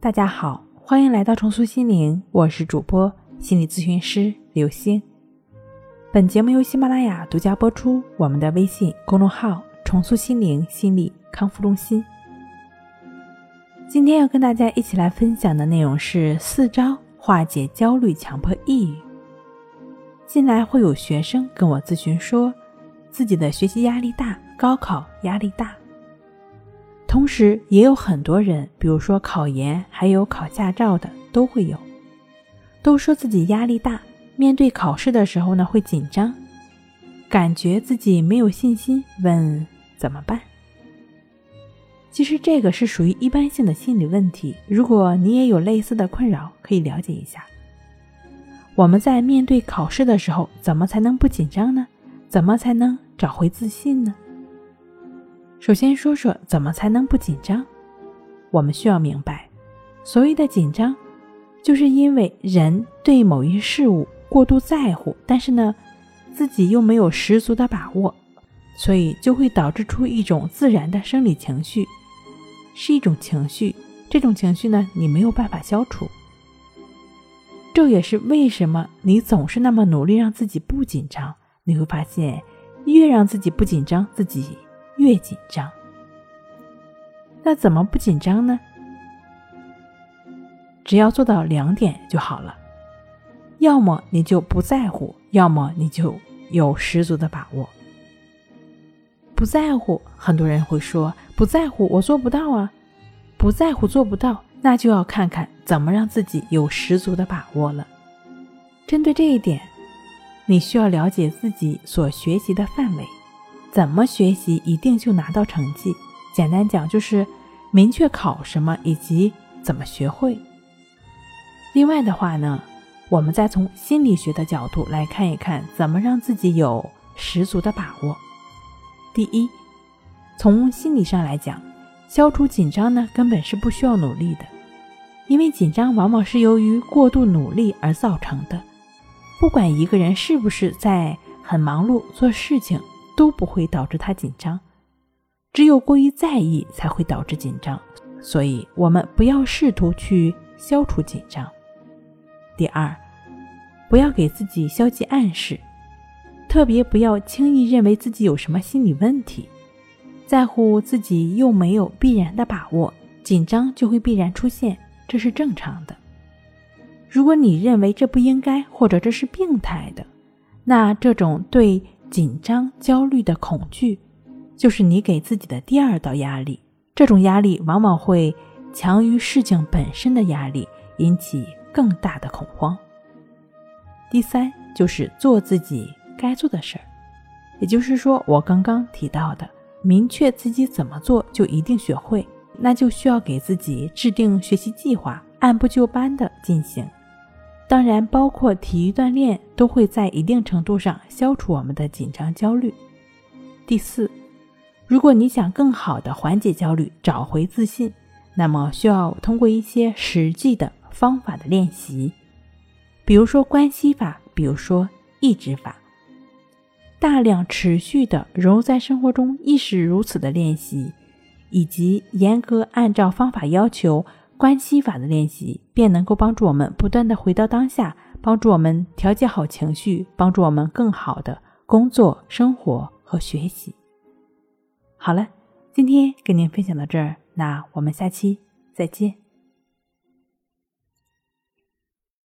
大家好，欢迎来到重塑心灵，我是主播心理咨询师刘星。本节目由喜马拉雅独家播出。我们的微信公众号“重塑心灵心理康复中心”。今天要跟大家一起来分享的内容是四招化解焦虑、强迫抑郁。近来会有学生跟我咨询说，自己的学习压力大，高考压力大。同时，也有很多人，比如说考研，还有考驾照的，都会有，都说自己压力大，面对考试的时候呢，会紧张，感觉自己没有信心，问怎么办？其实这个是属于一般性的心理问题。如果你也有类似的困扰，可以了解一下。我们在面对考试的时候，怎么才能不紧张呢？怎么才能找回自信呢？首先说说怎么才能不紧张。我们需要明白，所谓的紧张，就是因为人对某一事物过度在乎，但是呢，自己又没有十足的把握，所以就会导致出一种自然的生理情绪，是一种情绪。这种情绪呢，你没有办法消除。这也是为什么你总是那么努力让自己不紧张。你会发现，越让自己不紧张，自己。越紧张，那怎么不紧张呢？只要做到两点就好了，要么你就不在乎，要么你就有十足的把握。不在乎，很多人会说不在乎，我做不到啊。不在乎做不到，那就要看看怎么让自己有十足的把握了。针对这一点，你需要了解自己所学习的范围。怎么学习一定就拿到成绩？简单讲就是明确考什么以及怎么学会。另外的话呢，我们再从心理学的角度来看一看，怎么让自己有十足的把握。第一，从心理上来讲，消除紧张呢根本是不需要努力的，因为紧张往往是由于过度努力而造成的。不管一个人是不是在很忙碌做事情。都不会导致他紧张，只有过于在意才会导致紧张，所以我们不要试图去消除紧张。第二，不要给自己消极暗示，特别不要轻易认为自己有什么心理问题，在乎自己又没有必然的把握，紧张就会必然出现，这是正常的。如果你认为这不应该，或者这是病态的，那这种对。紧张、焦虑的恐惧，就是你给自己的第二道压力。这种压力往往会强于事情本身的压力，引起更大的恐慌。第三，就是做自己该做的事儿，也就是说，我刚刚提到的，明确自己怎么做就一定学会，那就需要给自己制定学习计划，按部就班的进行。当然，包括体育锻炼都会在一定程度上消除我们的紧张焦虑。第四，如果你想更好的缓解焦虑、找回自信，那么需要通过一些实际的方法的练习，比如说关系法，比如说抑制法，大量持续的融入在生活中，亦是如此的练习，以及严格按照方法要求。关系法的练习，便能够帮助我们不断的回到当下，帮助我们调节好情绪，帮助我们更好的工作、生活和学习。好了，今天跟您分享到这儿，那我们下期再见。